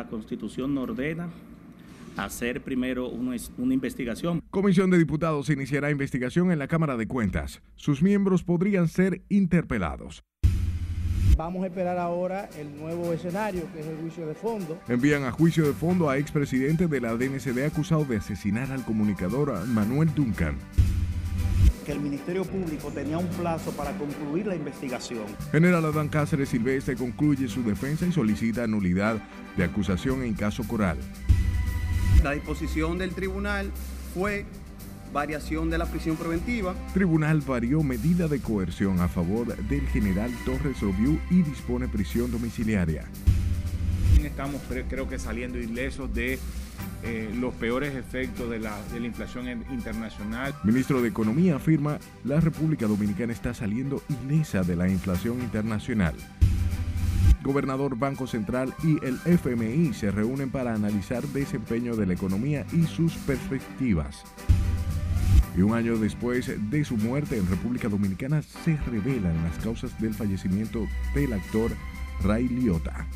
la Constitución nos ordena hacer primero una, una, investigación. Comisión de Diputados iniciará investigación en la Cámara de Cuentas. Sus miembros podrían ser interpelados. Vamos a esperar ahora el nuevo escenario, que es el juicio de fondo. Envían a juicio de fondo a expresidente de la DNCD acusado de asesinar al comunicador Manuel Duncan que el Ministerio Público tenía un plazo para concluir la investigación. General Adán Cáceres Silvestre concluye su defensa y solicita nulidad de acusación en caso Coral. La disposición del tribunal fue variación de la prisión preventiva. Tribunal varió medida de coerción a favor del general Torres Obiu y dispone prisión domiciliaria. Estamos creo que saliendo ilesos de eh, los peores efectos de la, inflación internacional. Ministro de Economía afirma la República Dominicana está saliendo ilesa de la inflación internacional. Gobernador Banco Central y el FMI se reúnen para analizar desempeño de la economía y sus perspectivas. Y un año después de su muerte en República Dominicana se revelan las causas del fallecimiento del actor Ray Liotta.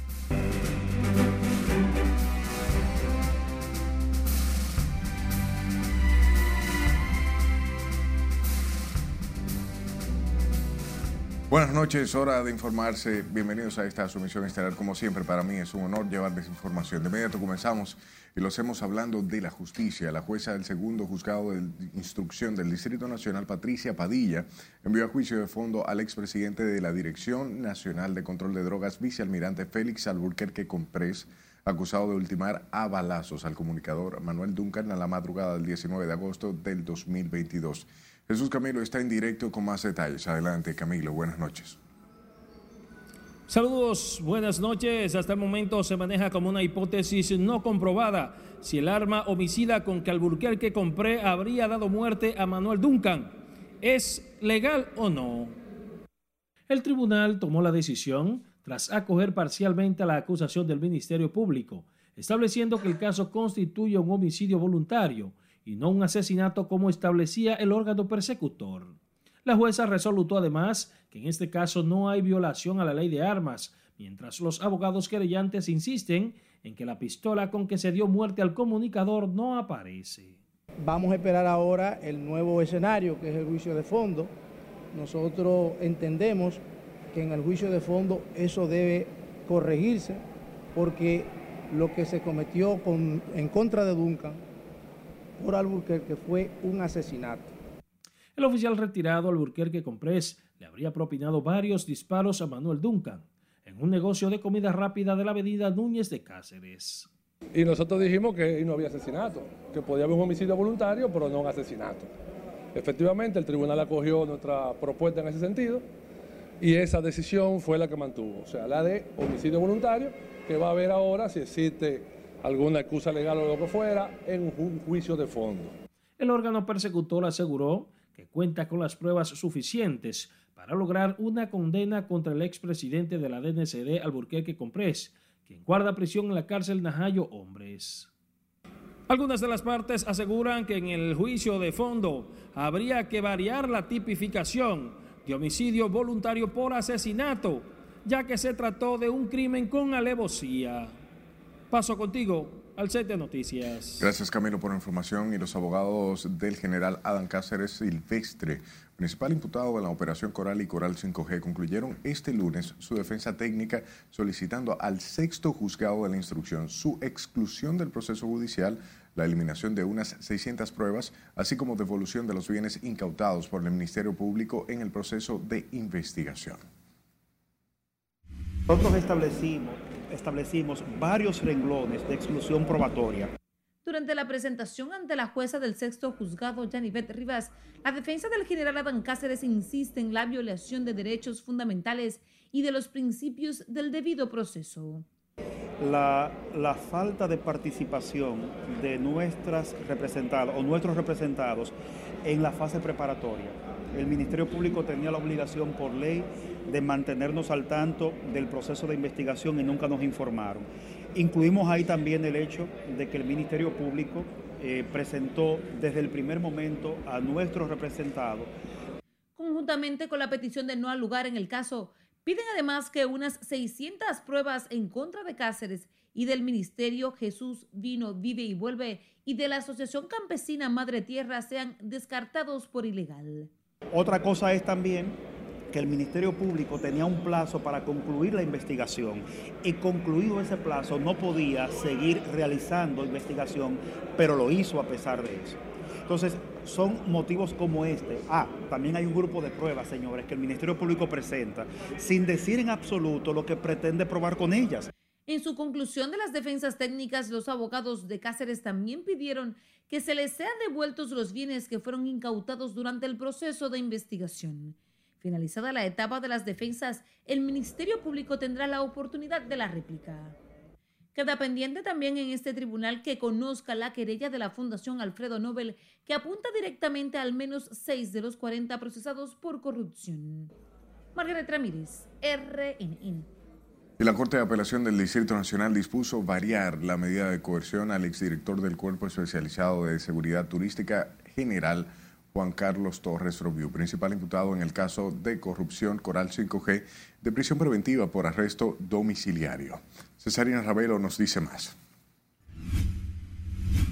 Buenas noches, hora de informarse. Bienvenidos a esta sumisión estelar. Como siempre, para mí es un honor llevarles información. De inmediato comenzamos y lo hacemos hablando de la justicia. La jueza del segundo juzgado de instrucción del Distrito Nacional, Patricia Padilla, envió a juicio de fondo al expresidente de la Dirección Nacional de Control de Drogas, vicealmirante Félix Alburquerque Comprés, acusado de ultimar a balazos al comunicador Manuel Duncan a la madrugada del 19 de agosto del 2022. Jesús Camilo está en directo con más detalles. Adelante, Camilo. Buenas noches. Saludos, buenas noches. Hasta el momento se maneja como una hipótesis no comprobada si el arma homicida con que Alburquerque compré habría dado muerte a Manuel Duncan. ¿Es legal o no? El tribunal tomó la decisión tras acoger parcialmente la acusación del Ministerio Público, estableciendo que el caso constituye un homicidio voluntario y no un asesinato como establecía el órgano persecutor. La jueza resolutó además que en este caso no hay violación a la ley de armas, mientras los abogados querellantes insisten en que la pistola con que se dio muerte al comunicador no aparece. Vamos a esperar ahora el nuevo escenario, que es el juicio de fondo. Nosotros entendemos que en el juicio de fondo eso debe corregirse porque lo que se cometió en contra de Duncan por Alburquerque fue un asesinato. El oficial retirado Alburquerque Comprés le habría propinado varios disparos a Manuel Duncan en un negocio de comida rápida de la avenida Núñez de Cáceres. Y nosotros dijimos que no había asesinato, que podía haber un homicidio voluntario, pero no un asesinato. Efectivamente, el tribunal acogió nuestra propuesta en ese sentido y esa decisión fue la que mantuvo, o sea, la de homicidio voluntario, que va a ver ahora si existe alguna excusa legal o lo que fuera en un juicio de fondo. El órgano persecutor aseguró que cuenta con las pruebas suficientes para lograr una condena contra el expresidente de la DNCD Alburquerque Comprés, quien guarda prisión en la cárcel Najayo Hombres. Algunas de las partes aseguran que en el juicio de fondo habría que variar la tipificación de homicidio voluntario por asesinato, ya que se trató de un crimen con alevosía. Paso contigo al set de noticias. Gracias Camilo por la información y los abogados del general Adán Cáceres Silvestre, principal imputado de la operación Coral y Coral 5G, concluyeron este lunes su defensa técnica solicitando al sexto juzgado de la instrucción su exclusión del proceso judicial, la eliminación de unas 600 pruebas, así como devolución de los bienes incautados por el Ministerio Público en el proceso de investigación. Nosotros establecimos establecimos varios renglones de exclusión probatoria. Durante la presentación ante la jueza del sexto juzgado, Janivet Rivas, la defensa del general Adán Cáceres insiste en la violación de derechos fundamentales y de los principios del debido proceso. La, la, falta de participación de nuestras representadas o nuestros representados en la fase preparatoria. El Ministerio Público tenía la obligación por ley de mantenernos al tanto del proceso de investigación y nunca nos informaron. Incluimos ahí también el hecho de que el Ministerio Público eh, presentó desde el primer momento a nuestros representados. Conjuntamente con la petición de no al lugar en el caso, Piden además que unas 600 pruebas en contra de Cáceres y del Ministerio Jesús Vino, Vive y Vuelve y de la Asociación Campesina Madre Tierra sean descartados por ilegal. Otra cosa es también que el Ministerio Público tenía un plazo para concluir la investigación y concluido ese plazo no podía seguir realizando investigación, pero lo hizo a pesar de eso. Entonces, son motivos como este. Ah, también hay un grupo de pruebas, señores, que el Ministerio Público presenta sin decir en absoluto lo que pretende probar con ellas. En su conclusión de las defensas técnicas, los abogados de Cáceres también pidieron que se les sean devueltos los bienes que fueron incautados durante el proceso de investigación. Finalizada la etapa de las defensas, el Ministerio Público tendrá la oportunidad de la réplica. Queda pendiente también en este tribunal que conozca la querella de la Fundación Alfredo Nobel, que apunta directamente a al menos seis de los 40 procesados por corrupción. Margaret Ramírez, RNN. Y la Corte de Apelación del Distrito Nacional dispuso variar la medida de coerción al exdirector del Cuerpo Especializado de Seguridad Turística General, Juan Carlos Torres Robiu, principal imputado en el caso de corrupción Coral 5G de prisión preventiva por arresto domiciliario. Cesarina Ravelo nos dice más.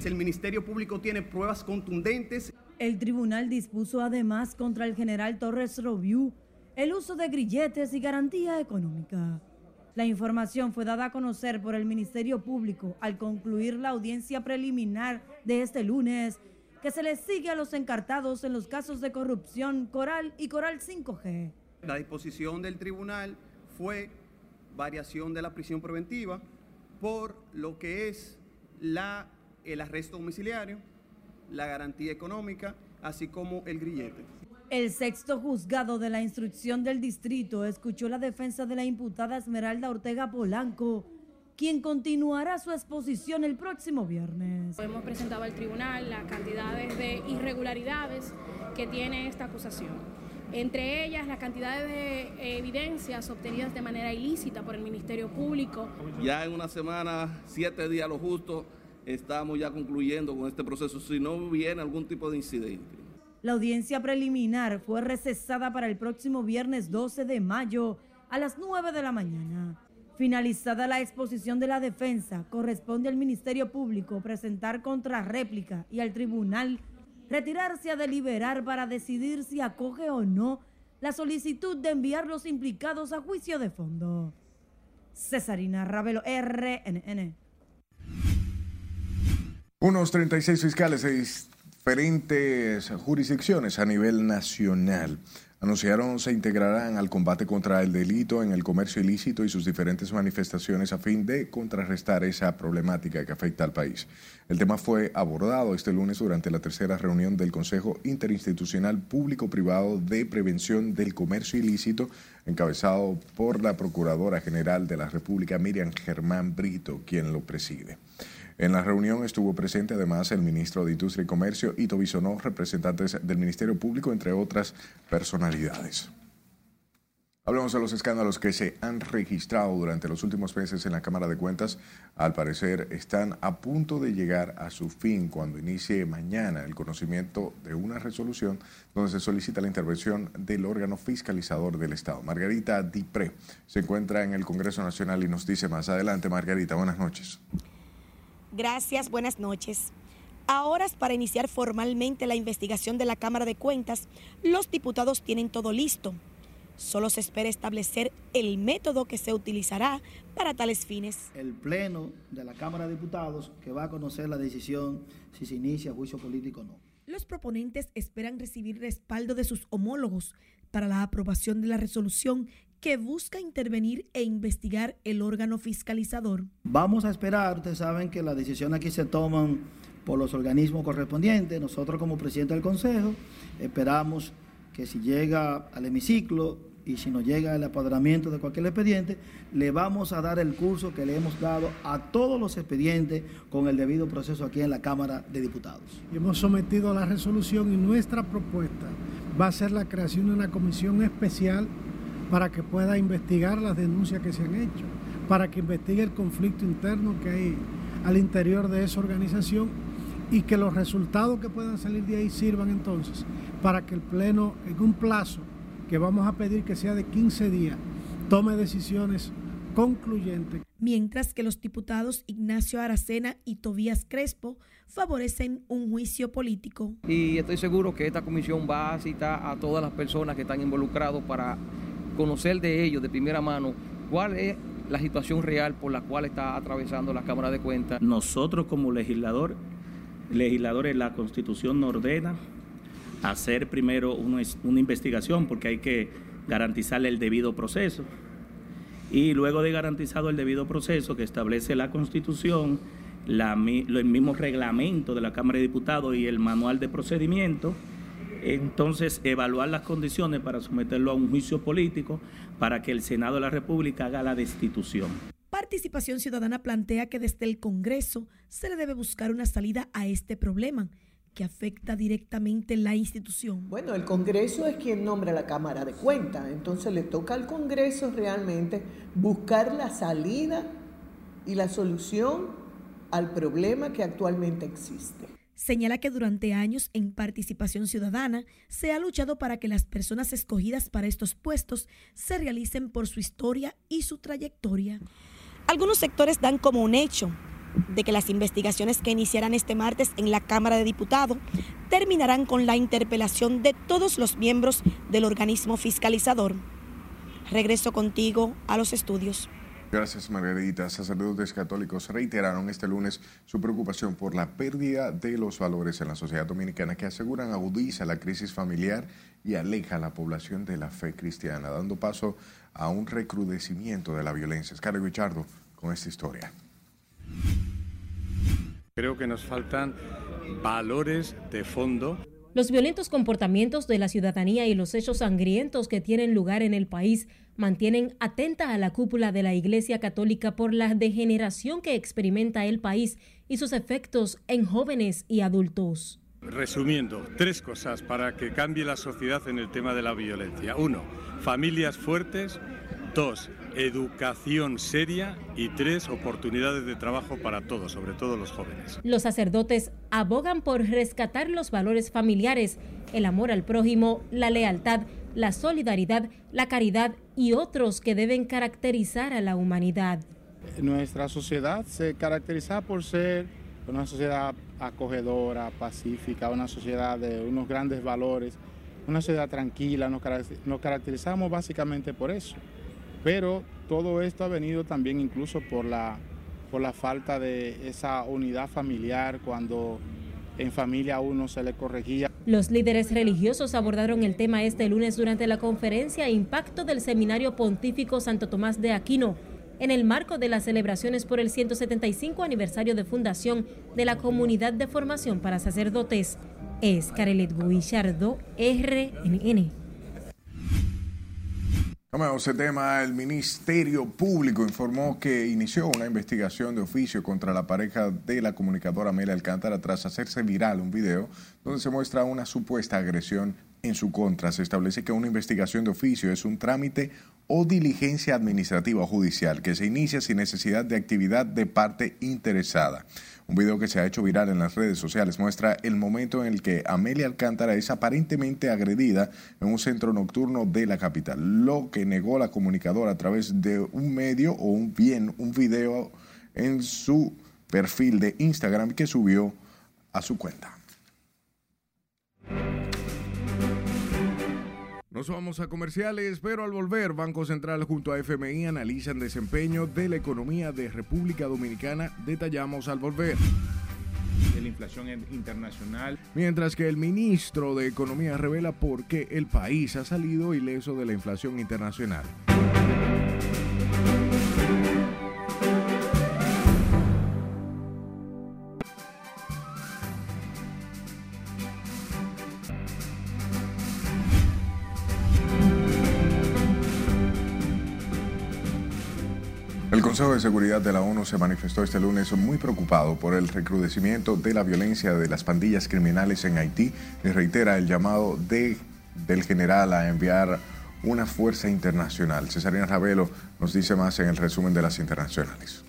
El Ministerio Público tiene pruebas contundentes. El tribunal dispuso además contra el general Torres Robiu el uso de grilletes y garantía económica. La información fue dada a conocer por el Ministerio Público al concluir la audiencia preliminar de este lunes, que se les sigue a los encartados en los casos de corrupción Coral y Coral 5G. La disposición del tribunal fue variación de la prisión preventiva por lo que es la, el arresto domiciliario, la garantía económica, así como el grillete. El sexto juzgado de la instrucción del distrito escuchó la defensa de la imputada Esmeralda Ortega Polanco, quien continuará su exposición el próximo viernes. Hemos presentado al tribunal las cantidades de irregularidades que tiene esta acusación. Entre ellas, las cantidades de evidencias obtenidas de manera ilícita por el Ministerio Público. Ya en una semana, siete días lo justo, estamos ya concluyendo con este proceso si no viene algún tipo de incidente. La audiencia preliminar fue recesada para el próximo viernes 12 de mayo a las 9 de la mañana. Finalizada la exposición de la defensa, corresponde al Ministerio Público presentar contrarréplica y al tribunal retirarse a deliberar para decidir si acoge o no la solicitud de enviar los implicados a juicio de fondo. Cesarina Ravelo, RNN. Unos 36 fiscales se diferentes jurisdicciones a nivel nacional anunciaron se integrarán al combate contra el delito en el comercio ilícito y sus diferentes manifestaciones a fin de contrarrestar esa problemática que afecta al país. El tema fue abordado este lunes durante la tercera reunión del Consejo Interinstitucional Público-Privado de Prevención del Comercio Ilícito, encabezado por la Procuradora General de la República, Miriam Germán Brito, quien lo preside. En la reunión estuvo presente además el ministro de Industria y Comercio, Ito Bisonó, representantes del Ministerio Público, entre otras personalidades. Hablamos de los escándalos que se han registrado durante los últimos meses en la Cámara de Cuentas. Al parecer están a punto de llegar a su fin cuando inicie mañana el conocimiento de una resolución donde se solicita la intervención del órgano fiscalizador del Estado. Margarita Dipré se encuentra en el Congreso Nacional y nos dice más adelante. Margarita, buenas noches. Gracias, buenas noches. A horas para iniciar formalmente la investigación de la Cámara de Cuentas, los diputados tienen todo listo. Solo se espera establecer el método que se utilizará para tales fines. El Pleno de la Cámara de Diputados que va a conocer la decisión si se inicia juicio político o no. Los proponentes esperan recibir respaldo de sus homólogos para la aprobación de la resolución que busca intervenir e investigar el órgano fiscalizador. Vamos a esperar, ustedes saben que las decisiones aquí se toman por los organismos correspondientes. Nosotros como presidente del Consejo esperamos que si llega al hemiciclo y si nos llega el apoderamiento de cualquier expediente, le vamos a dar el curso que le hemos dado a todos los expedientes con el debido proceso aquí en la Cámara de Diputados. Hemos sometido a la resolución y nuestra propuesta va a ser la creación de una comisión especial para que pueda investigar las denuncias que se han hecho, para que investigue el conflicto interno que hay al interior de esa organización y que los resultados que puedan salir de ahí sirvan entonces para que el Pleno, en un plazo que vamos a pedir que sea de 15 días, tome decisiones concluyentes. Mientras que los diputados Ignacio Aracena y Tobías Crespo favorecen un juicio político. Y estoy seguro que esta comisión va a citar a todas las personas que están involucradas para conocer de ellos de primera mano cuál es la situación real por la cual está atravesando la Cámara de Cuentas. Nosotros como legislador, legisladores, la Constitución nos ordena hacer primero una, una investigación porque hay que garantizarle el debido proceso. Y luego de garantizado el debido proceso que establece la Constitución, la, el mismo reglamento de la Cámara de Diputados y el manual de procedimiento, entonces evaluar las condiciones para someterlo a un juicio político para que el Senado de la República haga la destitución. Participación Ciudadana plantea que desde el Congreso se le debe buscar una salida a este problema que afecta directamente la institución. Bueno, el Congreso es quien nombra la Cámara de Cuentas, entonces le toca al Congreso realmente buscar la salida y la solución al problema que actualmente existe. Señala que durante años en participación ciudadana se ha luchado para que las personas escogidas para estos puestos se realicen por su historia y su trayectoria. Algunos sectores dan como un hecho de que las investigaciones que iniciarán este martes en la Cámara de Diputados terminarán con la interpelación de todos los miembros del organismo fiscalizador. Regreso contigo a los estudios. Gracias, Margarita. Sacerdotes católicos reiteraron este lunes su preocupación por la pérdida de los valores en la sociedad dominicana que aseguran agudiza la crisis familiar y aleja a la población de la fe cristiana, dando paso a un recrudecimiento de la violencia. Scarlett Richardo con esta historia. Creo que nos faltan valores de fondo. Los violentos comportamientos de la ciudadanía y los hechos sangrientos que tienen lugar en el país mantienen atenta a la cúpula de la Iglesia Católica por la degeneración que experimenta el país y sus efectos en jóvenes y adultos. Resumiendo, tres cosas para que cambie la sociedad en el tema de la violencia. Uno, familias fuertes. Dos, educación seria y tres, oportunidades de trabajo para todos, sobre todo los jóvenes. Los sacerdotes abogan por rescatar los valores familiares, el amor al prójimo, la lealtad, la solidaridad, la caridad y otros que deben caracterizar a la humanidad. Nuestra sociedad se caracteriza por ser una sociedad acogedora, pacífica, una sociedad de unos grandes valores, una sociedad tranquila, nos caracterizamos básicamente por eso. Pero todo esto ha venido también incluso por la, por la falta de esa unidad familiar cuando en familia a uno se le corregía. Los líderes religiosos abordaron el tema este lunes durante la conferencia Impacto del Seminario Pontífico Santo Tomás de Aquino, en el marco de las celebraciones por el 175 aniversario de fundación de la Comunidad de Formación para Sacerdotes. Es Carelet Guillardo, RNN. Ese tema. El Ministerio Público informó que inició una investigación de oficio contra la pareja de la comunicadora Amelia Alcántara tras hacerse viral un video donde se muestra una supuesta agresión en su contra. Se establece que una investigación de oficio es un trámite o diligencia administrativa o judicial que se inicia sin necesidad de actividad de parte interesada. Un video que se ha hecho viral en las redes sociales muestra el momento en el que Amelia Alcántara es aparentemente agredida en un centro nocturno de la capital, lo que negó la comunicadora a través de un medio o un bien, un video en su perfil de Instagram que subió a su cuenta. Nos vamos a comerciales, pero al volver, Banco Central junto a FMI analizan desempeño de la economía de República Dominicana. Detallamos al volver. De la inflación internacional. Mientras que el ministro de Economía revela por qué el país ha salido ileso de la inflación internacional. Consejo de Seguridad de la ONU se manifestó este lunes muy preocupado por el recrudecimiento de la violencia de las pandillas criminales en Haití y reitera el llamado de, del general a enviar una fuerza internacional. Cesarina Ravelo nos dice más en el resumen de las internacionales.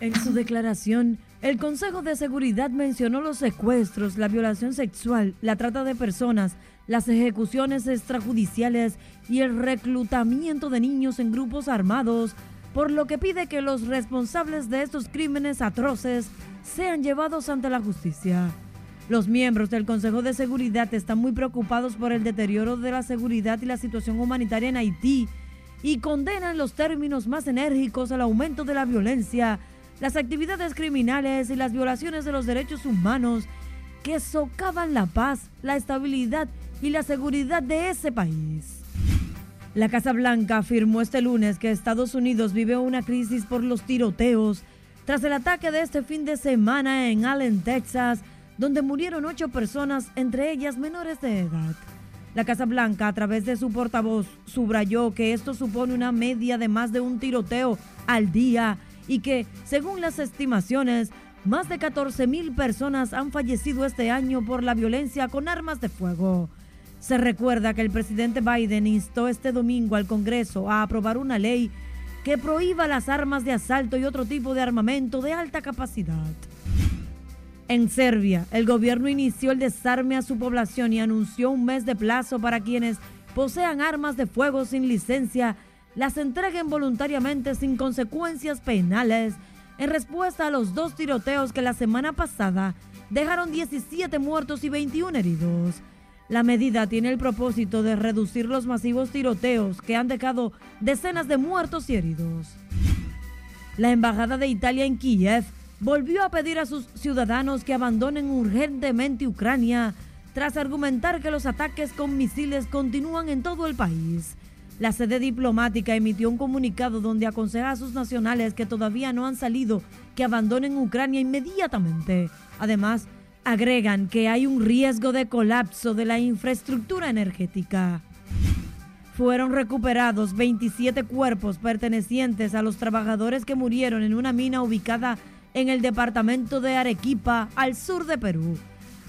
En su declaración, el Consejo de Seguridad mencionó los secuestros, la violación sexual, la trata de personas, las ejecuciones extrajudiciales y el reclutamiento de niños en grupos armados, por lo que pide que los responsables de estos crímenes atroces sean llevados ante la justicia. Los miembros del Consejo de Seguridad están muy preocupados por el deterioro de la seguridad y la situación humanitaria en Haití y condenan los términos más enérgicos al aumento de la violencia las actividades criminales y las violaciones de los derechos humanos que socavan la paz, la estabilidad y la seguridad de ese país. La Casa Blanca afirmó este lunes que Estados Unidos vive una crisis por los tiroteos tras el ataque de este fin de semana en Allen, Texas, donde murieron ocho personas, entre ellas menores de edad. La Casa Blanca, a través de su portavoz, subrayó que esto supone una media de más de un tiroteo al día y que, según las estimaciones, más de 14 mil personas han fallecido este año por la violencia con armas de fuego. Se recuerda que el presidente Biden instó este domingo al Congreso a aprobar una ley que prohíba las armas de asalto y otro tipo de armamento de alta capacidad. En Serbia, el gobierno inició el desarme a su población y anunció un mes de plazo para quienes posean armas de fuego sin licencia las entreguen voluntariamente sin consecuencias penales en respuesta a los dos tiroteos que la semana pasada dejaron 17 muertos y 21 heridos. La medida tiene el propósito de reducir los masivos tiroteos que han dejado decenas de muertos y heridos. La Embajada de Italia en Kiev volvió a pedir a sus ciudadanos que abandonen urgentemente Ucrania tras argumentar que los ataques con misiles continúan en todo el país. La sede diplomática emitió un comunicado donde aconseja a sus nacionales que todavía no han salido que abandonen Ucrania inmediatamente. Además, agregan que hay un riesgo de colapso de la infraestructura energética. Fueron recuperados 27 cuerpos pertenecientes a los trabajadores que murieron en una mina ubicada en el departamento de Arequipa, al sur de Perú.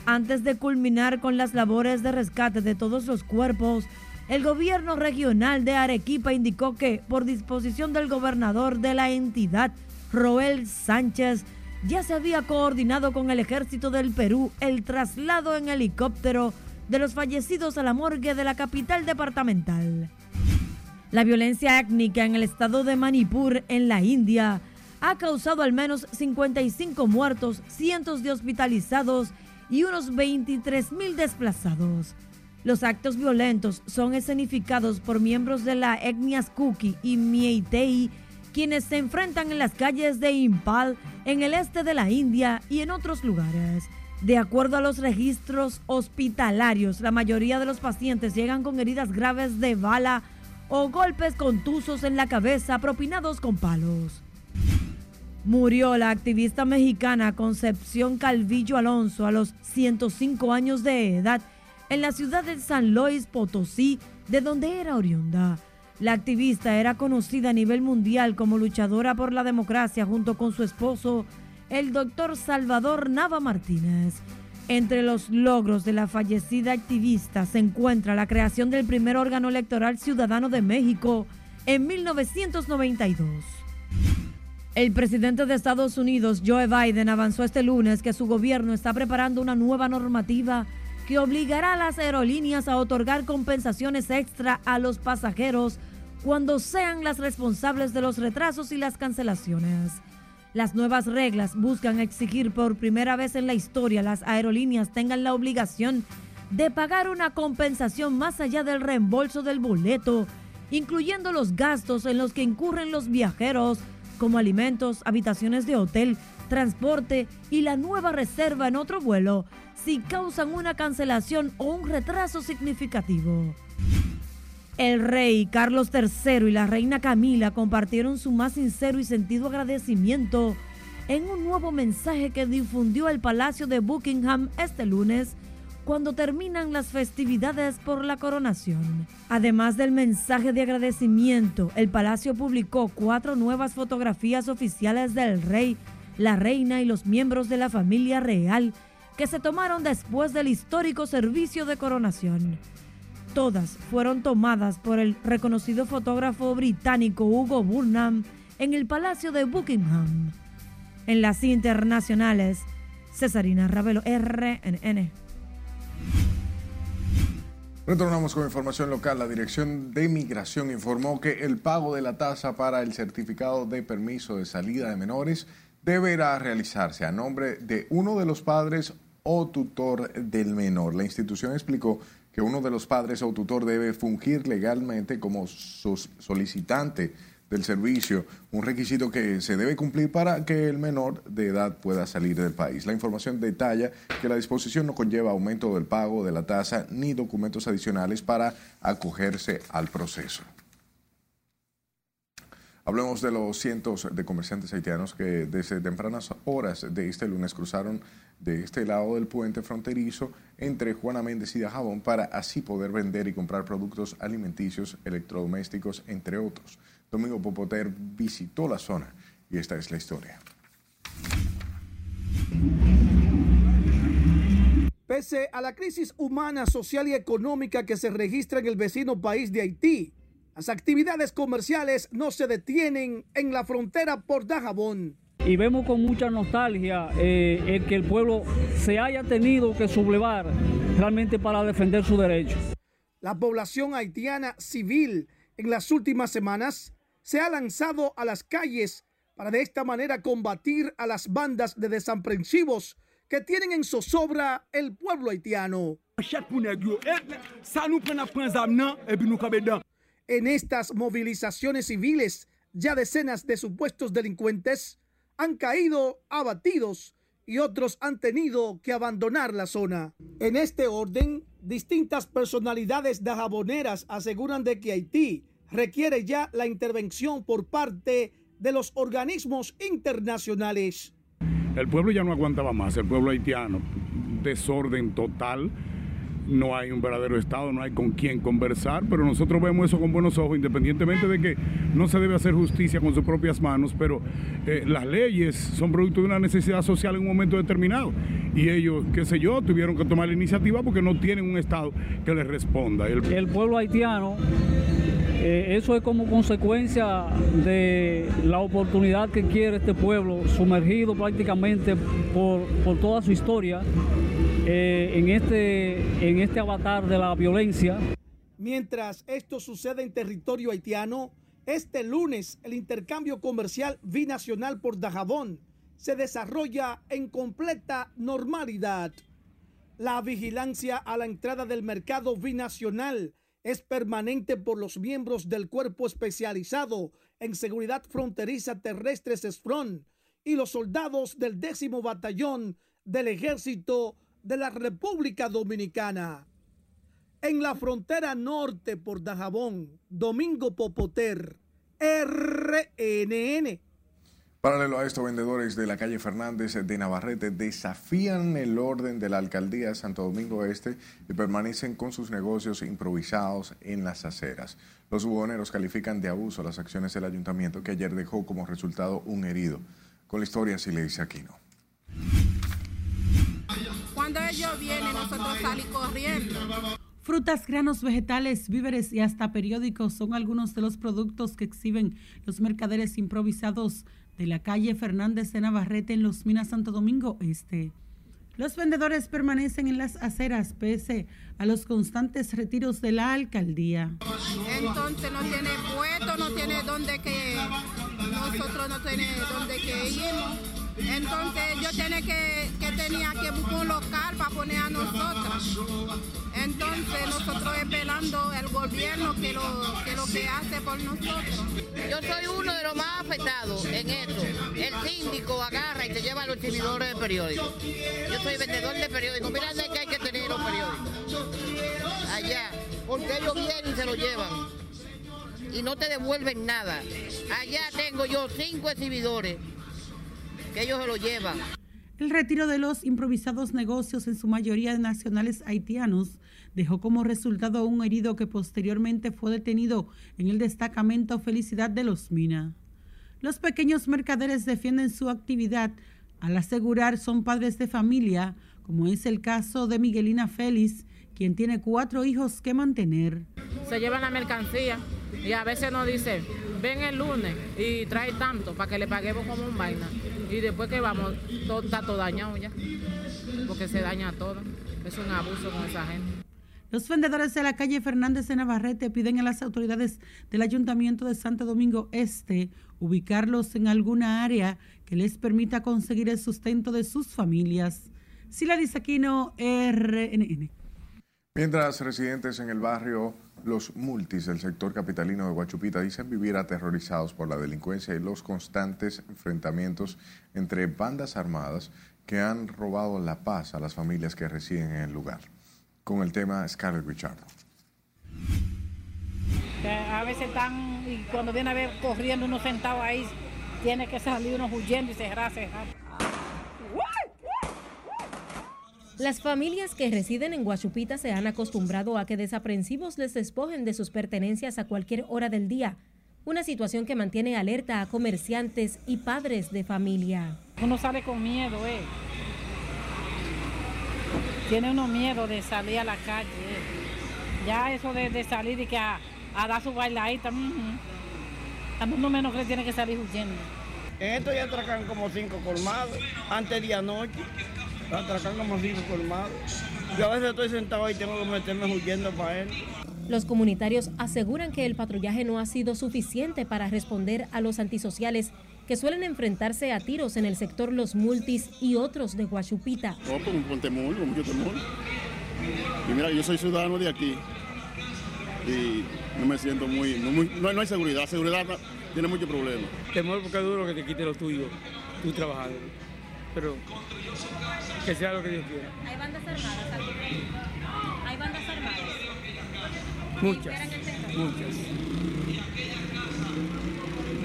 Antes de culminar con las labores de rescate de todos los cuerpos, el gobierno regional de Arequipa indicó que, por disposición del gobernador de la entidad, Roel Sánchez, ya se había coordinado con el ejército del Perú el traslado en helicóptero de los fallecidos a la morgue de la capital departamental. La violencia étnica en el estado de Manipur, en la India, ha causado al menos 55 muertos, cientos de hospitalizados y unos 23 mil desplazados. Los actos violentos son escenificados por miembros de la etnia Kuki y Meitei, quienes se enfrentan en las calles de Impal, en el este de la India y en otros lugares. De acuerdo a los registros hospitalarios, la mayoría de los pacientes llegan con heridas graves de bala o golpes contusos en la cabeza propinados con palos. Murió la activista mexicana Concepción Calvillo Alonso a los 105 años de edad en la ciudad de San Luis Potosí, de donde era oriunda. La activista era conocida a nivel mundial como luchadora por la democracia junto con su esposo, el doctor Salvador Nava Martínez. Entre los logros de la fallecida activista se encuentra la creación del primer órgano electoral ciudadano de México en 1992. El presidente de Estados Unidos, Joe Biden, avanzó este lunes que su gobierno está preparando una nueva normativa que obligará a las aerolíneas a otorgar compensaciones extra a los pasajeros cuando sean las responsables de los retrasos y las cancelaciones. Las nuevas reglas buscan exigir por primera vez en la historia las aerolíneas tengan la obligación de pagar una compensación más allá del reembolso del boleto, incluyendo los gastos en los que incurren los viajeros, como alimentos, habitaciones de hotel, transporte y la nueva reserva en otro vuelo si causan una cancelación o un retraso significativo. El rey Carlos III y la reina Camila compartieron su más sincero y sentido agradecimiento en un nuevo mensaje que difundió el Palacio de Buckingham este lunes cuando terminan las festividades por la coronación. Además del mensaje de agradecimiento, el palacio publicó cuatro nuevas fotografías oficiales del rey, la reina y los miembros de la familia real que se tomaron después del histórico servicio de coronación. Todas fueron tomadas por el reconocido fotógrafo británico Hugo Burnham en el Palacio de Buckingham. En las internacionales, Cesarina Ravelo, RNN. Retornamos con información local. La Dirección de Migración informó que el pago de la tasa para el certificado de permiso de salida de menores deberá realizarse a nombre de uno de los padres o tutor del menor. La institución explicó que uno de los padres o tutor debe fungir legalmente como solicitante del servicio, un requisito que se debe cumplir para que el menor de edad pueda salir del país. La información detalla que la disposición no conlleva aumento del pago de la tasa ni documentos adicionales para acogerse al proceso. Hablemos de los cientos de comerciantes haitianos que desde tempranas horas de este lunes cruzaron de este lado del puente fronterizo entre Juana Méndez y Dajabón para así poder vender y comprar productos alimenticios, electrodomésticos, entre otros. Domingo Popoter visitó la zona y esta es la historia. Pese a la crisis humana, social y económica que se registra en el vecino país de Haití, las actividades comerciales no se detienen en la frontera por Dajabón. Y vemos con mucha nostalgia eh, el que el pueblo se haya tenido que sublevar realmente para defender sus derechos. La población haitiana civil en las últimas semanas se ha lanzado a las calles para de esta manera combatir a las bandas de desaprensivos que tienen en zozobra el pueblo haitiano. En estas movilizaciones civiles, ya decenas de supuestos delincuentes han caído abatidos y otros han tenido que abandonar la zona. En este orden, distintas personalidades dajaboneras aseguran de que Haití requiere ya la intervención por parte de los organismos internacionales. El pueblo ya no aguantaba más, el pueblo haitiano, desorden total, no hay un verdadero Estado, no hay con quién conversar, pero nosotros vemos eso con buenos ojos, independientemente de que no se debe hacer justicia con sus propias manos, pero eh, las leyes son producto de una necesidad social en un momento determinado. Y ellos, qué sé yo, tuvieron que tomar la iniciativa porque no tienen un Estado que les responda. el pueblo haitiano eh, eso es como consecuencia de la oportunidad que quiere este pueblo, sumergido prácticamente por, toda su historia eh, en, este, en este avatar de la violencia. Mientras esto sucede en territorio haitiano, este lunes el intercambio comercial binacional por Dajabón se desarrolla en completa normalidad. La vigilancia a la entrada del mercado binacional es permanente por los miembros del Cuerpo Especializado en Seguridad Fronteriza Terrestre SESFRON y los soldados del décimo batallón del Ejército de la República Dominicana. En la frontera norte por Dajabón, Domingo Popoter, RNN. Paralelo a esto, vendedores de la calle Fernández de Navarrete desafían el orden de la alcaldía Santo Domingo Este y permanecen con sus negocios improvisados en las aceras. Los buhoneros califican de abuso las acciones del ayuntamiento que ayer dejó como resultado un herido. Con la historia si le dice Aquino. Cuando ellos vienen, nosotros salimos corriendo. Frutas, granos, vegetales, víveres y hasta periódicos son algunos de los productos que exhiben los mercaderes improvisados de la calle Fernández de Navarrete en Los Minas Santo Domingo Este. Los vendedores permanecen en las aceras pese a los constantes retiros de la alcaldía. Entonces no tiene puesto, no tiene dónde que nosotros no tenemos dónde que ir entonces yo tenía que, que tenía que buscar un local para poner a nosotros. Entonces nosotros esperando el gobierno que lo, que hace por nosotros. Yo soy uno de los más afectados en esto. El síndico agarra y te lleva a los exhibidores de periódicos. Yo soy vendedor de periódicos. Mira que hay que tener los periódicos. Allá. Porque ellos vienen y se lo llevan. Y no te devuelven nada. Allá tengo yo cinco exhibidores que ellos se lo llevan. El retiro de los improvisados negocios, en su mayoría nacionales haitianos, dejó como resultado un herido que posteriormente fue detenido en el destacamento Felicidad de los Mina. Los pequeños mercaderes defienden su actividad al asegurar son padres de familia, como es el caso de Miguelina Félix, quien tiene cuatro hijos que mantener. Se llevan la mercancía y a veces nos dice, ven el lunes y trae tanto para que le paguemos como un vaina Y después que vamos, está todo dañado ya, porque se daña todo. Es un abuso con esa gente. Los vendedores de la calle Fernández de Navarrete piden a las autoridades del Ayuntamiento de Santo Domingo Este ubicarlos en alguna área que les permita conseguir el sustento de sus familias. Sila Aquino, RNN. Mientras residentes en el barrio Los Multis del sector capitalino de Guachupita dicen vivir aterrorizados por la delincuencia y los constantes enfrentamientos entre bandas armadas que han robado la paz a las familias que residen en el lugar. Con el tema Scarlett Richardo. A veces están, y cuando viene a ver corriendo uno sentado ahí, tiene que salir uno huyendo y cerrar, cerrar. Las familias que residen en Guachupita se han acostumbrado a que desaprensivos les despojen de sus pertenencias a cualquier hora del día, una situación que mantiene alerta a comerciantes y padres de familia. Uno sale con miedo, ¿eh? Tiene uno miedo de salir a la calle. ¿eh? Ya eso de, salir y que a, dar su bailadita, a uno menos que tiene que salir huyendo. En esto ya atracan como cinco colmados, antes de anoche. Atracan como cinco colmados. Yo a veces estoy sentado ahí y tengo que meterme huyendo para él. Los comunitarios aseguran que el patrullaje no ha sido suficiente para responder a los antisociales que suelen enfrentarse a tiros en el sector Los Multis y otros de Guachupita. No, pues, con temor, con mucho temor. Y mira, yo soy ciudadano de aquí y no me siento muy, no, no, hay seguridad, seguridad tiene muchos problemas. Temor porque es duro que te quite lo tuyo, tu trabajo. Pero que sea lo que Dios quiera. ¿Hay bandas armadas? ¿Hay bandas armadas? Muchas, muchas.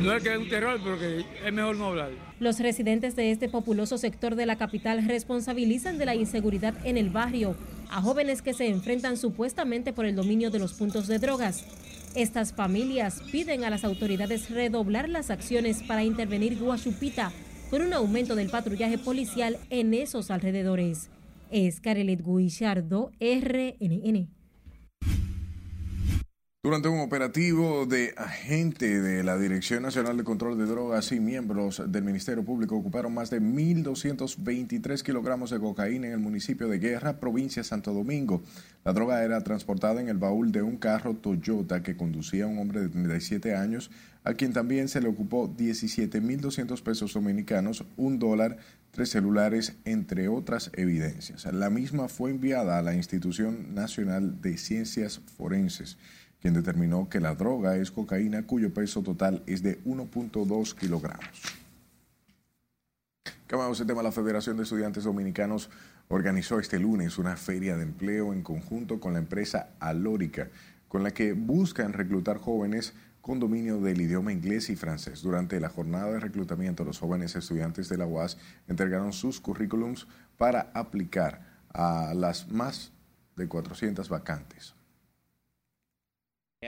No es que es un terror, pero que es mejor no hablar. Los residentes de este populoso sector de la capital responsabilizan de la inseguridad en el barrio a jóvenes que se enfrentan supuestamente por el dominio de los puntos de drogas. Estas familias piden a las autoridades redoblar las acciones para intervenir Guachupita con un aumento del patrullaje policial en esos alrededores. Es Carelet Guillardo, RNN. Durante un operativo de agente de la Dirección Nacional de Control de Drogas y miembros del Ministerio Público ocuparon más de 1.223 kilogramos de cocaína en el municipio de Guerra, provincia de Santo Domingo. La droga era transportada en el baúl de un carro Toyota que conducía un hombre de 37 años, a quien también se le ocupó 17.200 pesos dominicanos, un dólar, tres celulares, entre otras evidencias. La misma fue enviada a la Institución Nacional de Ciencias Forenses quien determinó que la droga es cocaína cuyo peso total es de 1.2 kilogramos. Cambiamos el tema. La Federación de Estudiantes Dominicanos organizó este lunes una feria de empleo en conjunto con la empresa Alórica, con la que buscan reclutar jóvenes con dominio del idioma inglés y francés. Durante la jornada de reclutamiento, los jóvenes estudiantes de la UAS entregaron sus currículums para aplicar a las más de 400 vacantes.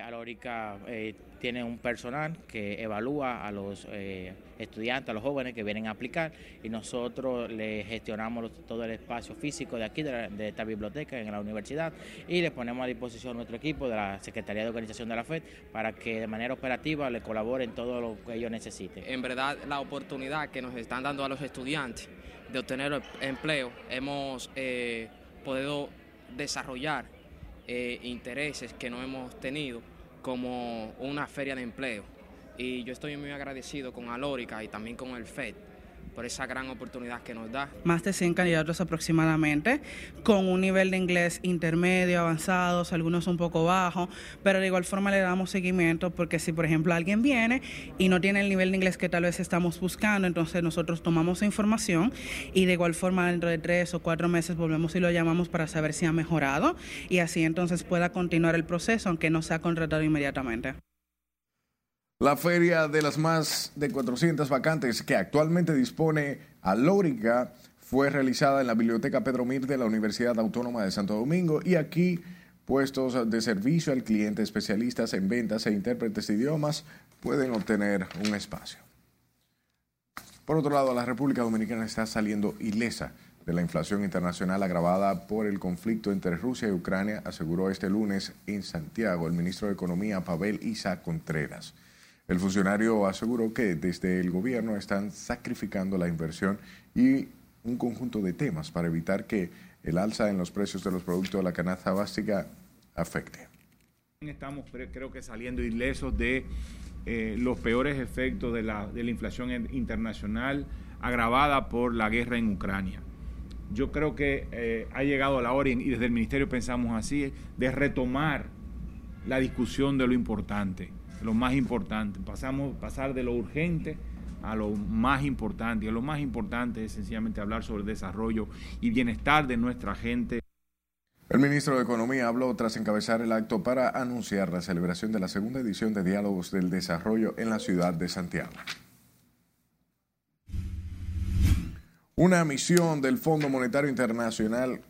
Alórica eh, tiene un personal que evalúa a los eh, estudiantes, a los jóvenes que vienen a aplicar y nosotros le gestionamos todo el espacio físico de aquí, de, esta biblioteca en la universidad y le ponemos a disposición nuestro equipo de la Secretaría de Organización de la FED para que de manera operativa le colaboren todo lo que ellos necesiten. En verdad, la oportunidad que nos están dando a los estudiantes de obtener empleo, hemos eh, podido desarrollar eh, intereses que no hemos tenido como una feria de empleo. Y yo estoy muy agradecido con Alórica y también con el FED por esa gran oportunidad que nos da. Más de 100 candidatos aproximadamente, con un nivel de inglés intermedio, avanzados, algunos un poco bajo, pero de igual forma le damos seguimiento porque si por ejemplo alguien viene y no tiene el nivel de inglés que tal vez estamos buscando, entonces nosotros tomamos información y de igual forma dentro de tres o cuatro meses volvemos y lo llamamos para saber si ha mejorado y así entonces pueda continuar el proceso aunque no sea contratado inmediatamente. La feria de las más de 400 vacantes que actualmente dispone Alórica fue realizada en la Biblioteca Pedro Mir de la Universidad Autónoma de Santo Domingo y aquí puestos de servicio al cliente, especialistas en ventas e intérpretes de idiomas pueden obtener un espacio. Por otro lado, la República Dominicana está saliendo ilesa de la inflación internacional agravada por el conflicto entre Rusia y Ucrania, aseguró este lunes en Santiago el ministro de Economía Pavel Isa Contreras. El funcionario aseguró que desde el gobierno están sacrificando la inversión y un conjunto de temas para evitar que el alza en los precios de los productos de la canasta básica afecte. Estamos creo que saliendo ilesos de eh, los peores efectos de la, inflación internacional agravada por la guerra en Ucrania. Yo creo que eh, ha llegado la hora, y desde el Ministerio pensamos así, de retomar la discusión de lo importante, lo más importante. Pasamos, pasar de lo urgente a lo más importante. Y lo más importante es sencillamente hablar sobre el desarrollo y bienestar de nuestra gente. El ministro de Economía habló tras encabezar el acto para anunciar la celebración de la segunda edición de Diálogos del Desarrollo en la ciudad de Santiago. Una misión del Fondo Monetario Internacional,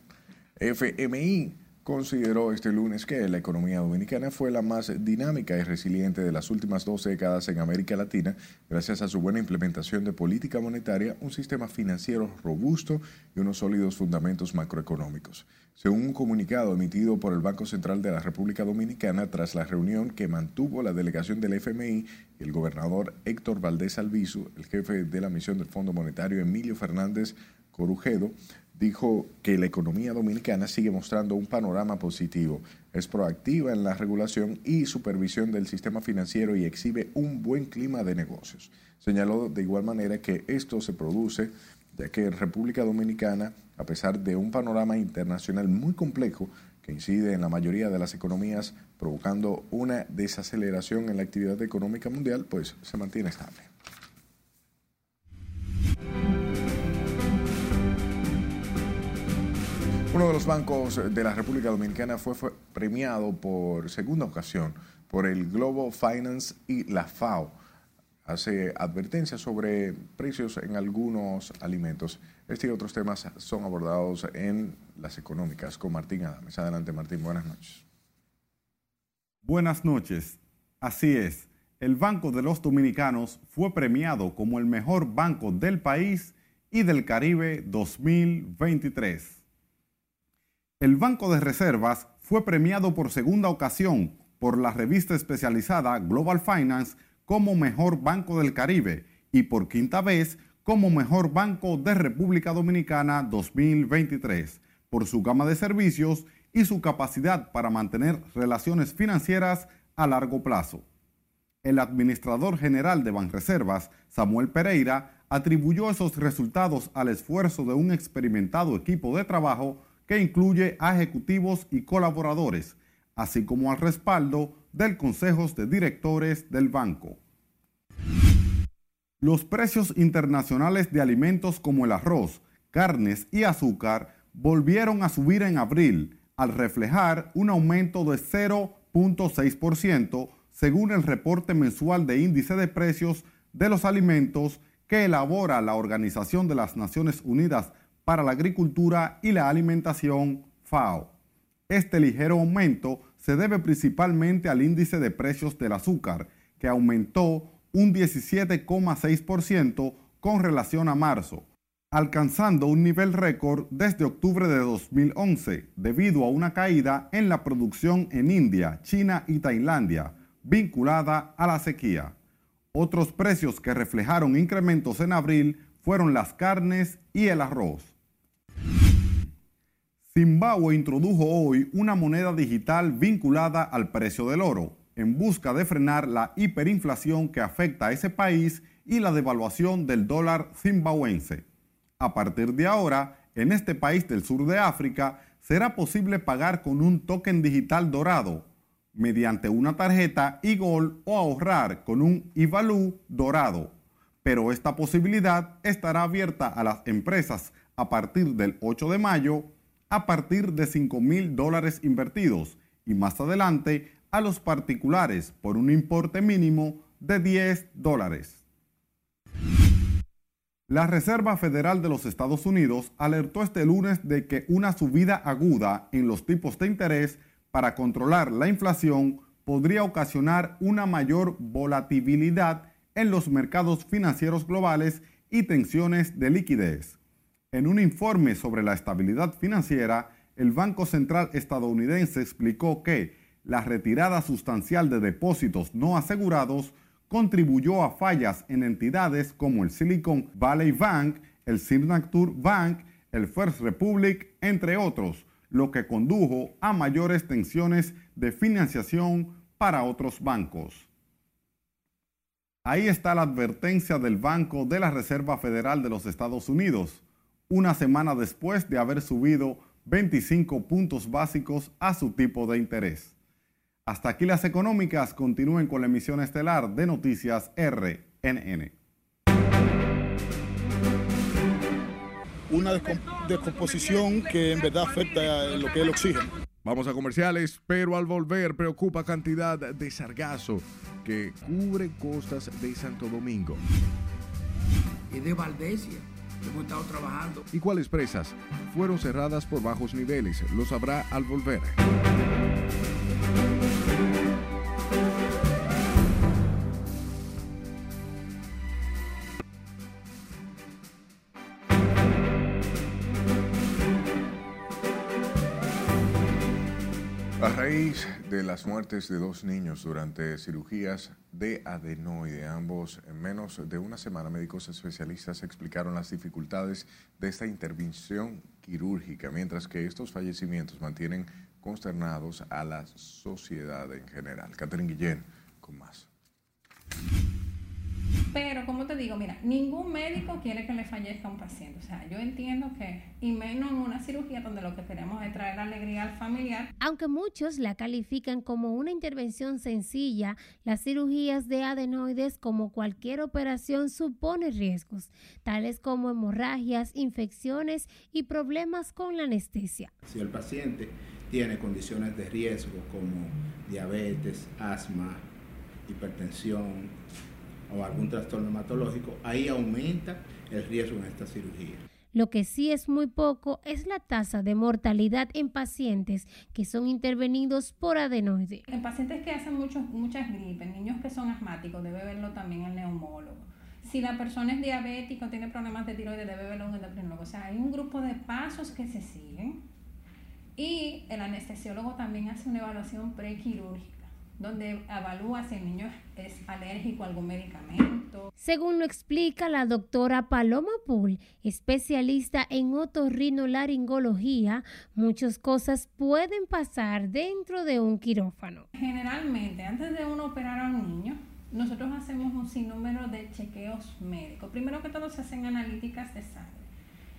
FMI, consideró este lunes que la economía dominicana fue la más dinámica y resiliente de las últimas dos décadas en América Latina, gracias a su buena implementación de política monetaria, un sistema financiero robusto y unos sólidos fundamentos macroeconómicos. Según un comunicado emitido por el Banco Central de la República Dominicana tras la reunión que mantuvo la delegación del FMI y el gobernador Héctor Valdés Albizu, el jefe de la misión del Fondo Monetario Emilio Fernández Corujedo, dijo que la economía dominicana sigue mostrando un panorama positivo, es proactiva en la regulación y supervisión del sistema financiero y exhibe un buen clima de negocios. Señaló de igual manera que esto se produce ya que República Dominicana, a pesar de un panorama internacional muy complejo que incide en la mayoría de las economías, provocando una desaceleración en la actividad económica mundial, pues se mantiene estable. Uno de los bancos de la República Dominicana fue, premiado por segunda ocasión por el Global Finance y la FAO. Hace advertencias sobre precios en algunos alimentos. Este y otros temas son abordados en las económicas con Martín Adames. Adelante Martín, buenas noches. Buenas noches. Así es, el Banco de los Dominicanos fue premiado como el mejor banco del país y del Caribe 2023. El Banco de Reservas fue premiado por segunda ocasión por la revista especializada Global Finance como mejor banco del Caribe y por quinta vez como mejor banco de República Dominicana 2023 por su gama de servicios y su capacidad para mantener relaciones financieras a largo plazo. El administrador general de Banreservas, Samuel Pereira, atribuyó esos resultados al esfuerzo de un experimentado equipo de trabajo que incluye a ejecutivos y colaboradores, así como al respaldo del Consejo de Directores del banco. Los precios internacionales de alimentos como el arroz, carnes y azúcar volvieron a subir en abril, al reflejar un aumento de 0.6% según el reporte mensual de índice de precios de los alimentos que elabora la Organización de las Naciones Unidas para la Agricultura y la Alimentación, FAO. Este ligero aumento se debe principalmente al índice de precios del azúcar, que aumentó un 17,6% con relación a marzo, alcanzando un nivel récord desde octubre de 2011 debido a una caída en la producción en India, China y Tailandia, vinculada a la sequía. Otros precios que reflejaron incrementos en abril fueron las carnes y el arroz. Zimbabue introdujo hoy una moneda digital vinculada al precio del oro, en busca de frenar la hiperinflación que afecta a ese país y la devaluación del dólar zimbabuense. A partir de ahora, en este país del sur de África, será posible pagar con un token digital dorado, mediante una tarjeta e-gold o ahorrar con un e-value dorado. Pero esta posibilidad estará abierta a las empresas a partir del 8 de mayo a partir de 5 mil dólares invertidos y más adelante a los particulares por un importe mínimo de 10 dólares. La Reserva Federal de los Estados Unidos alertó este lunes de que una subida aguda en los tipos de interés para controlar la inflación podría ocasionar una mayor volatilidad en los mercados financieros globales y tensiones de liquidez. En un informe sobre la estabilidad financiera, el Banco Central estadounidense explicó que la retirada sustancial de depósitos no asegurados contribuyó a fallas en entidades como el Silicon Valley Bank, el Signature Bank, el First Republic, entre otros, lo que condujo a mayores tensiones de financiación para otros bancos. Ahí está la advertencia del Banco de la Reserva Federal de los Estados Unidos, una semana después de haber subido 25 puntos básicos a su tipo de interés. Hasta aquí las económicas continúen con la emisión estelar de Noticias RNN. Una descomposición que en verdad afecta lo que es el oxígeno. Vamos a comerciales, pero al volver preocupa cantidad de sargazo que cubre costas de Santo Domingo. Y de Valdesia, hemos estado trabajando. ¿Y cuáles presas fueron cerradas por bajos niveles? Lo sabrá al volver. A raíz de las muertes de dos niños durante cirugías de adenoide, ambos en menos de una semana, médicos especialistas explicaron las dificultades de esta intervención quirúrgica, mientras que estos fallecimientos mantienen consternados a la sociedad en general. Catherine Guillén, con más. Pero, como te digo, mira, ningún médico quiere que le fallezca a un paciente. O sea, yo entiendo que, y menos en una cirugía donde lo que queremos es traer alegría al familiar. Aunque muchos la califican como una intervención sencilla, las cirugías de adenoides, como cualquier operación, supone riesgos, tales como hemorragias, infecciones y problemas con la anestesia. Si el paciente tiene condiciones de riesgo como diabetes, asma, hipertensión, o algún trastorno hematológico, ahí aumenta el riesgo en esta cirugía. Lo que sí es muy poco es la tasa de mortalidad en pacientes que son intervenidos por adenoide. En pacientes que hacen muchos, muchas gripes, niños que son asmáticos, debe verlo también el neumólogo. Si la persona es diabética o tiene problemas de tiroides, debe verlo un endocrinólogo. O sea, hay un grupo de pasos que se siguen. Y el anestesiólogo también hace una evaluación prequirúrgica donde evalúa si el niño es alérgico a algún medicamento. Según lo explica la doctora Paloma Pool, especialista en otorrinolaringología, muchas cosas pueden pasar dentro de un quirófano. Generalmente, antes de uno operar a un niño, nosotros hacemos un sinnúmero de chequeos médicos. Primero que todo se hacen analíticas de sangre.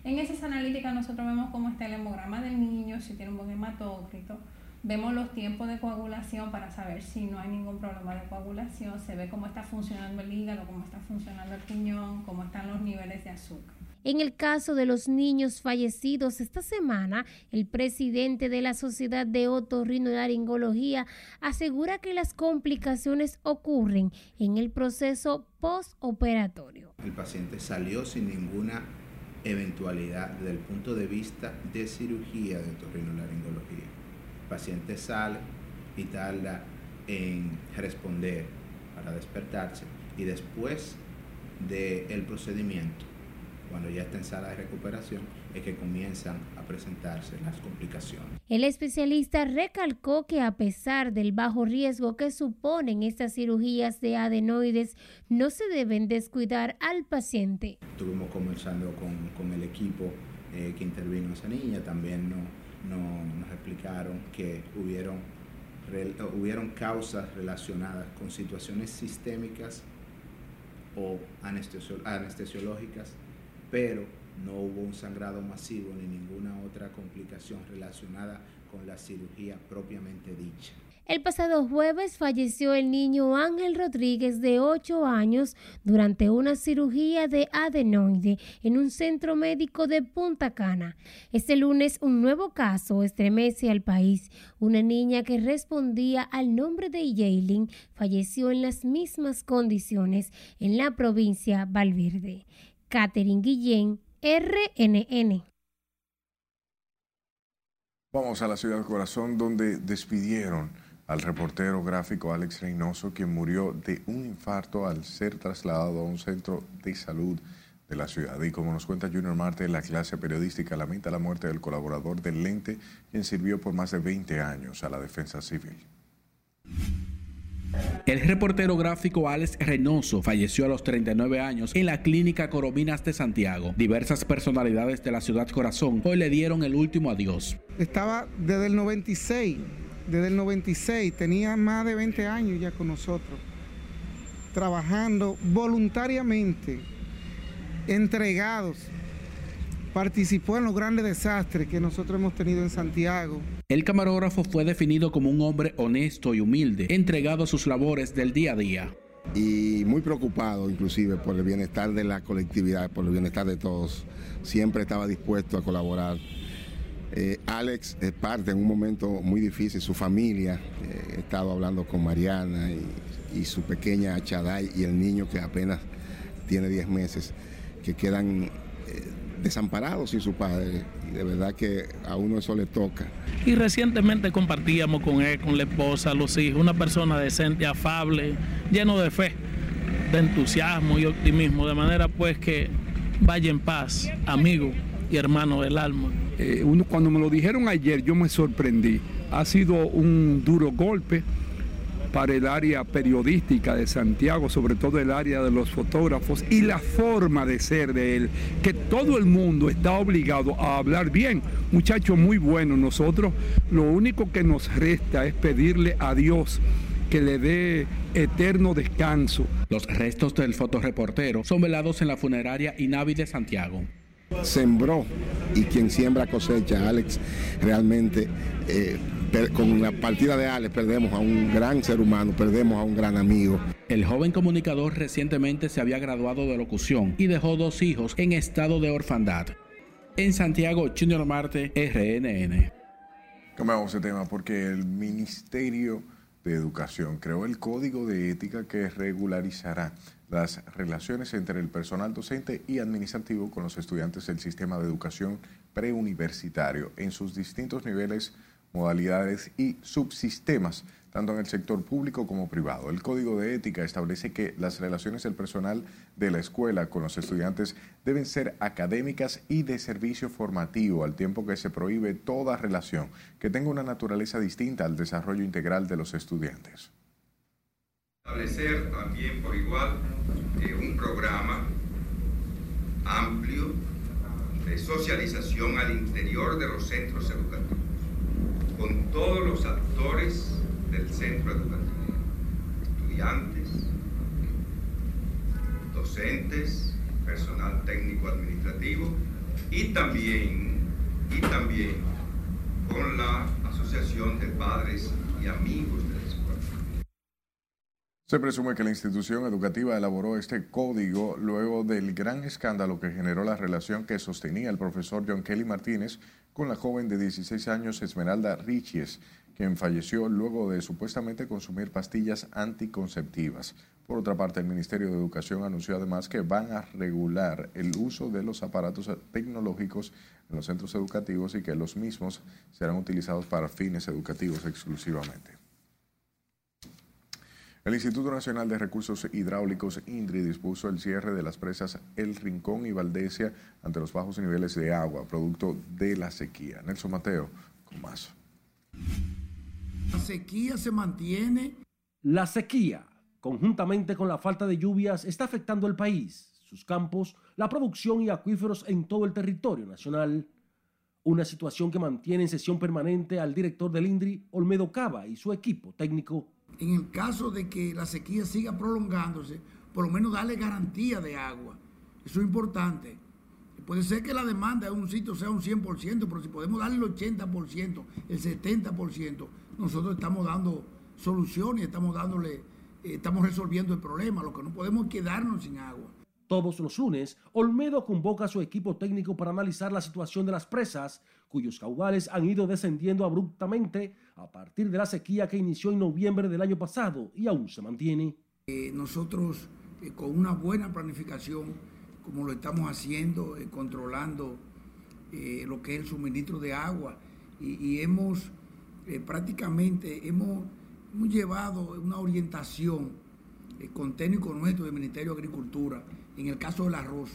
En esas analíticas nosotros vemos cómo está el hemograma del niño, si tiene un buen hematócrito, Vemos los tiempos de coagulación para saber si no hay ningún problema de coagulación. Se ve cómo está funcionando el hígado, cómo está funcionando el riñón, cómo están los niveles de azúcar. En el caso de los niños fallecidos esta semana, el presidente de la Sociedad de Otorrinolaringología asegura que las complicaciones ocurren en el proceso postoperatorio. El paciente salió sin ninguna eventualidad desde el punto de vista de cirugía de otorrinolaringología paciente sale y tarda en responder para despertarse y después del procedimiento, cuando ya está en sala de recuperación, es que comienzan a presentarse las complicaciones. El especialista recalcó que a pesar del bajo riesgo que suponen estas cirugías de adenoides, no se deben descuidar al paciente. Estuvimos conversando con, con el equipo eh, que intervino esa niña, también no no, nos explicaron que hubieron, hubieron causas relacionadas con situaciones sistémicas o anestesiológicas, pero no hubo un sangrado masivo ni ninguna otra complicación relacionada con la cirugía propiamente dicha. El pasado jueves falleció el niño Ángel Rodríguez de 8 años durante una cirugía de adenoide en un centro médico de Punta Cana. Este lunes un nuevo caso estremece al país. Una niña que respondía al nombre de Yailin falleció en las mismas condiciones en la provincia Valverde. Catherine Guillén, RNN. Vamos a la ciudad corazón donde despidieron al reportero gráfico Alex Reynoso, quien murió de un infarto al ser trasladado a un centro de salud de la ciudad. Y como nos cuenta Junior Marte, la clase periodística lamenta la muerte del colaborador del lente, quien sirvió por más de 20 años a la defensa civil. El reportero gráfico Alex Reynoso falleció a los 39 años en la clínica Corominas de Santiago. Diversas personalidades de la ciudad corazón hoy le dieron el último adiós. Estaba desde el 96, desde el 96, tenía más de 20 años ya con nosotros, trabajando voluntariamente, entregados participó en los grandes desastres que nosotros hemos tenido en Santiago. El camarógrafo fue definido como un hombre honesto y humilde, entregado a sus labores del día a día. Y muy preocupado inclusive por el bienestar de la colectividad, por el bienestar de todos. Siempre estaba dispuesto a colaborar. Eh, Alex es parte en un momento muy difícil, su familia, eh, he estado hablando con Mariana y, su pequeña Chaday y el niño que apenas tiene 10 meses, que quedan desamparados sin su padre. Y de verdad que a uno eso le toca. Y recientemente compartíamos con él, con la esposa, los hijos, una persona decente, afable, lleno de fe, de entusiasmo y optimismo, de manera pues que vaya en paz, amigo y hermano del alma. Eh, uno, cuando me lo dijeron ayer, yo me sorprendí. Ha sido un duro golpe para el área periodística de Santiago, sobre todo el área de los fotógrafos y la forma de ser de él, que todo el mundo está obligado a hablar bien. Muchacho muy bueno, nosotros lo único que nos resta es pedirle a Dios que le dé eterno descanso. Los restos del fotoreportero son velados en la funeraria Inavi de Santiago sembró y quien siembra cosecha, Alex, realmente eh, con la partida de Alex perdemos a un gran ser humano, perdemos a un gran amigo. El joven comunicador recientemente se había graduado de locución y dejó dos hijos en estado de orfandad. En Santiago, Junior Marte, RNN. Cambiamos de tema porque el Ministerio de Educación creó el Código de Ética que regularizará las relaciones entre el personal docente y administrativo con los estudiantes del sistema de educación preuniversitario en sus distintos niveles modalidades y subsistemas, tanto en el sector público como privado. El Código de Ética establece que las relaciones del personal de la escuela con los estudiantes deben ser académicas y de servicio formativo, al tiempo que se prohíbe toda relación que tenga una naturaleza distinta al desarrollo integral de los estudiantes. Establecer también por igual eh, un programa amplio de socialización al interior de los centros educativos con todos los actores del centro educativo, estudiantes, docentes, personal técnico administrativo y también, y también con la Asociación de Padres y Amigos. Se presume que la institución educativa elaboró este código luego del gran escándalo que generó la relación que sostenía el profesor John Kelly Martínez con la joven de 16 años Esmeralda Richies, quien falleció luego de supuestamente consumir pastillas anticonceptivas. Por otra parte, el Ministerio de Educación anunció además que van a regular el uso de los aparatos tecnológicos en los centros educativos y que los mismos serán utilizados para fines educativos exclusivamente. El Instituto Nacional de Recursos Hidráulicos, INDRI, dispuso el cierre de las presas El Rincón y Valdesia ante los bajos niveles de agua, producto de la sequía. Nelson Mateo, con más. La sequía se mantiene. La sequía, conjuntamente con la falta de lluvias, está afectando el país, sus campos, la producción y acuíferos en todo el territorio nacional. Una situación que mantiene en sesión permanente al director del INDRI, Olmedo Cava, y su equipo técnico en el caso de que la sequía siga prolongándose, por lo menos darle garantía de agua. Eso es importante. Puede ser que la demanda en un sitio sea un 100%, pero si podemos darle el 80%, el 70%, nosotros estamos dando soluciones, estamos dándole, eh, estamos resolviendo el problema. Lo que no podemos es quedarnos sin agua. Todos los lunes, Olmedo convoca a su equipo técnico para analizar la situación de las presas, cuyos caudales han ido descendiendo abruptamente a partir de la sequía que inició en noviembre del año pasado y aún se mantiene. Eh, nosotros, eh, con una buena planificación, como lo estamos haciendo, eh, controlando lo que es el suministro de agua, y, hemos prácticamente hemos, llevado una orientación con técnicos nuestros del Ministerio de Agricultura en el caso del arroz,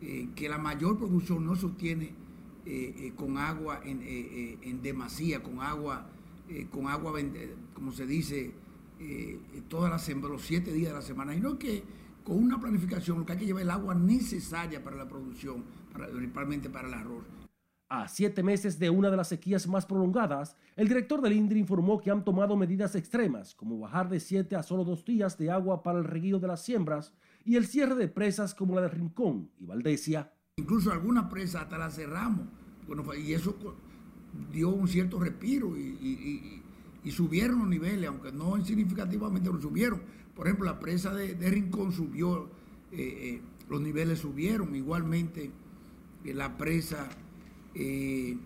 eh, que la mayor producción no se obtiene eh, eh, con agua en, demasía, con agua, con agua, como se dice, todas las los siete días de la semana, sino que con una planificación lo que hay que llevar el agua necesaria para la producción, principalmente para el arroz. A siete meses de una de las sequías más prolongadas, el director del INDRI informó que han tomado medidas extremas, como bajar de siete a solo dos días de agua para el reguío de las siembras y el cierre de presas como la de Rincón y Valdesia. Incluso algunas presas hasta las cerramos, y eso dio un cierto respiro y, subieron los niveles, aunque no significativamente lo subieron. Por ejemplo, la presa de, Rincón subió, eh, eh, los niveles subieron, igualmente eh, la presa de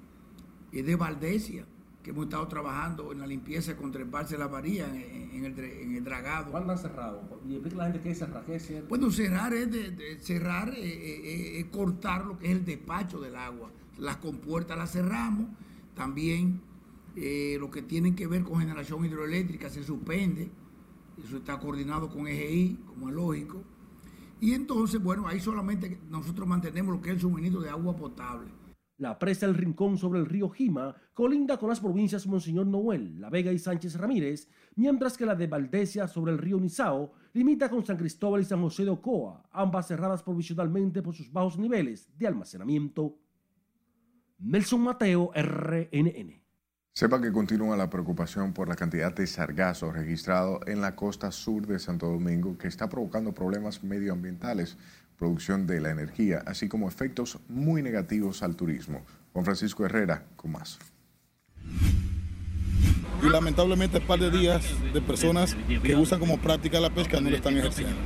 Valdesia, que hemos estado trabajando en la limpieza con treparse la varilla en, el, en dragado. ¿Cuándo han cerrado? Y explica la gente qué es cerrar. Bueno, cerrar es de, cerrar, eh, eh, cortar lo que es el despacho del agua. Las compuertas las cerramos, también lo que tiene que ver con generación hidroeléctrica se suspende, eso está coordinado con EGI, como es lógico. Y entonces, bueno, ahí solamente nosotros mantenemos lo que es el suministro de agua potable la presa El Rincón sobre el río Jima colinda con las provincias Monseñor Noel, La Vega y Sánchez Ramírez, mientras que la de Valdesia sobre el río Nizao limita con San Cristóbal y San José de Ocoa, ambas cerradas provisionalmente por sus bajos niveles de almacenamiento. Nelson Mateo, RNN. Sepa que continúa la preocupación por la cantidad de sargazo registrado en la costa sur de Santo Domingo que está provocando problemas medioambientales producción de la energía, así como efectos muy negativos al turismo. Juan Francisco Herrera, con más. Y lamentablemente, un par de días de personas que usan como práctica la pesca no lo están ejerciendo.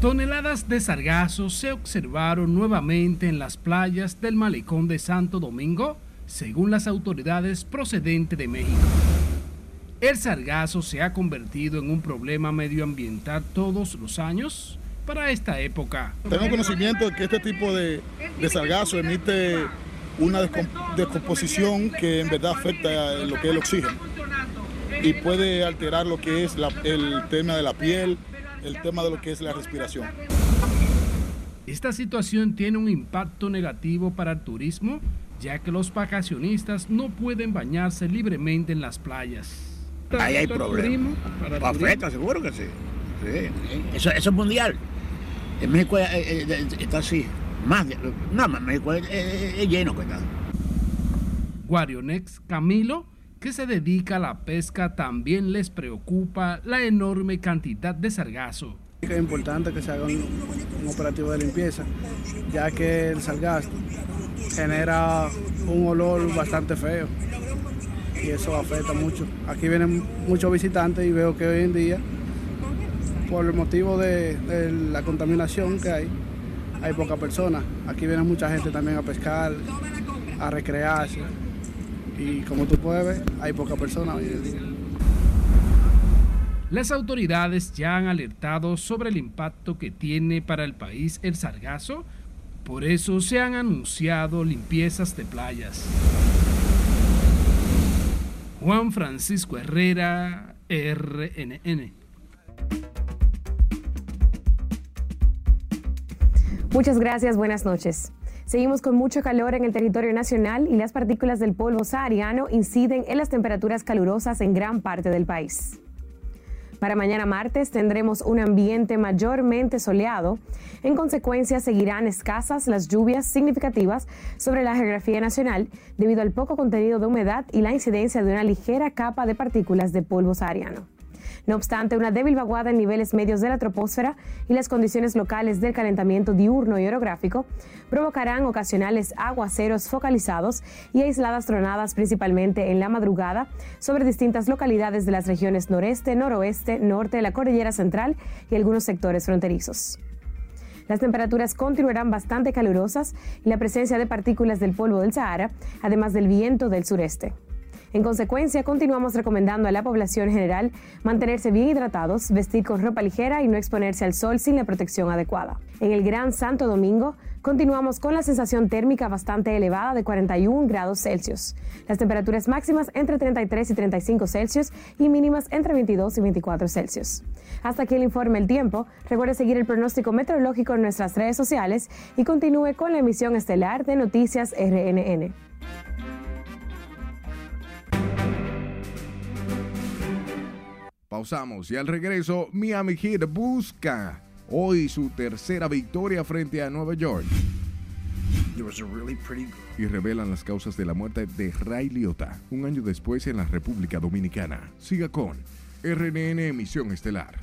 Toneladas de sargazo se observaron nuevamente en las playas del malecón de Santo Domingo, según las autoridades procedentes de México. El sargazo se ha convertido en un problema medioambiental todos los años para esta época. Tengo conocimiento de que este tipo de, de sargazo emite una descomposición que en verdad afecta lo que es el oxígeno y puede alterar lo que es el tema de la piel, el tema de lo que es la respiración. Esta situación tiene un impacto negativo para el turismo, ya que los vacacionistas no pueden bañarse libremente en las playas. Ahí hay problemas. Afecta, seguro que sí. Eso, eso es mundial. En México eh, eh, está así. Más, no, México es, lleno que está. Guarionex Camilo, que se dedica a la pesca, también les preocupa la enorme cantidad de sargazo. Es importante que se haga un, operativo de limpieza, ya que el sargazo genera un olor bastante feo y eso afecta mucho. Aquí vienen muchos visitantes y veo que hoy en día por el motivo de, la contaminación que hay, hay poca personas. Aquí viene mucha gente también a pescar, a recrearse. Y como tú puedes ver, hay poca personas hoy en día. Las autoridades ya han alertado sobre el impacto que tiene para el país el sargazo, por eso se han anunciado limpiezas de playas. Juan Francisco Herrera, RNN. Muchas gracias, buenas noches. Seguimos con mucho calor en el territorio nacional y las partículas del polvo sahariano inciden en las temperaturas calurosas en gran parte del país. Para mañana martes tendremos un ambiente mayormente soleado. En consecuencia, seguirán escasas las lluvias significativas sobre la geografía nacional debido al poco contenido de humedad y la incidencia de una ligera capa de partículas de polvo sahariano. No obstante, una débil vaguada en niveles medios de la troposfera y las condiciones locales del calentamiento diurno y orográfico provocarán ocasionales aguaceros focalizados y aisladas tronadas principalmente en la madrugada sobre distintas localidades de las regiones noreste, noroeste, norte de la cordillera central y algunos sectores fronterizos. Las temperaturas continuarán bastante calurosas y la presencia de partículas del polvo del Sahara, además del viento del sureste. En consecuencia, continuamos recomendando a la población general mantenerse bien hidratados, vestir con ropa ligera y no exponerse al sol sin la protección adecuada. En el Gran Santo Domingo, continuamos con la sensación térmica bastante elevada de 41 grados Celsius. Las temperaturas máximas entre 33 y 35 Celsius y mínimas entre 22 y 24 Celsius. Hasta aquí el informe El Tiempo. Recuerde seguir el pronóstico meteorológico en nuestras redes sociales y continúe con la emisión estelar de Noticias RNN. Pausamos y al regreso, Miami Heat busca hoy su tercera victoria frente a Nueva York. Y revelan las causas de la muerte de Ray Liotta, un año después en la República Dominicana. Siga con RNN Emisión Estelar.